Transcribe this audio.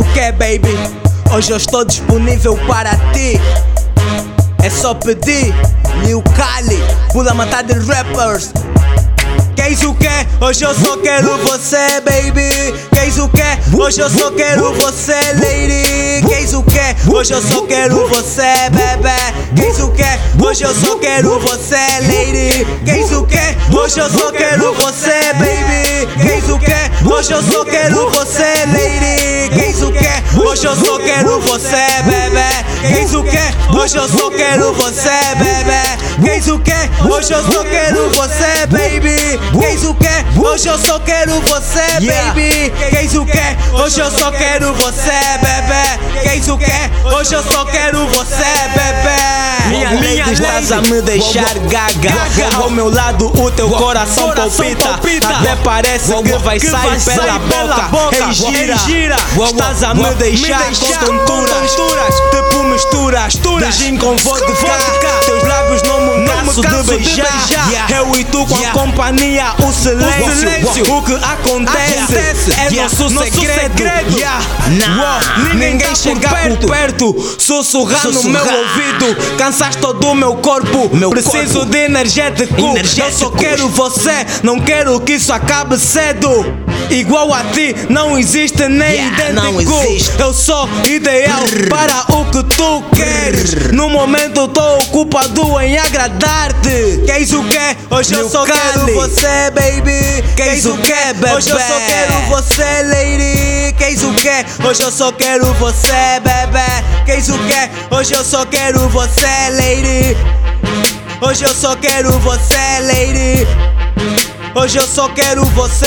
O que, baby? Hoje eu estou disponível para ti. É só pedir. New Cali, pula matar de rappers. Queres o que? Hoje eu só quero você, baby. Queres o que? Hoje eu só quero você, lady. Queres o que? Hoje eu só quero você, bebê. Queres o que? Hoje eu só quero você, lady. Queres o que? Hoje eu só quero você, baby. Queres o que? Hoje eu só quero você, lady. Hoje eu só quero você, bebê. Queres o que? Hoje eu só quero você, bebê. Queres o que? Hoje eu só quero você, baby. Queres o que? Hoje eu só quero você, baby. Queres o que? Hoje eu só quero você, bebê. Queres o que? Hoje eu só quero você, bebê. Minha, minha estás a me deixar gaga. Ao meu lado o teu coração, palpita. Até parece que vai sair pela boca. Ei, gira, estás a me deixar com tonturas. Tipo misturas, de gin com vodka. Não me canso de beijar. Eu e tu com a companhia, o silêncio. O que acontece é nosso segredo. Não, ninguém chega por perto, sussurrar no meu ouvido. Cansaste todo o meu corpo. Preciso de energético. Eu só quero você, não quero que isso acabe cedo. Igual a ti, não existe nem idêntico. Eu sou ideal para o que tu queres. No momento tô ocupado em agradar-te. Queres o que? Hoje eu só quero você, baby. Queres o que, bebê? Hoje eu só quero você, lady. Queres o que? Hoje eu só quero você, bebê. Queres o que? Hoje eu só quero você, lady. Hoje eu só quero você, lady. Hoje eu só quero você.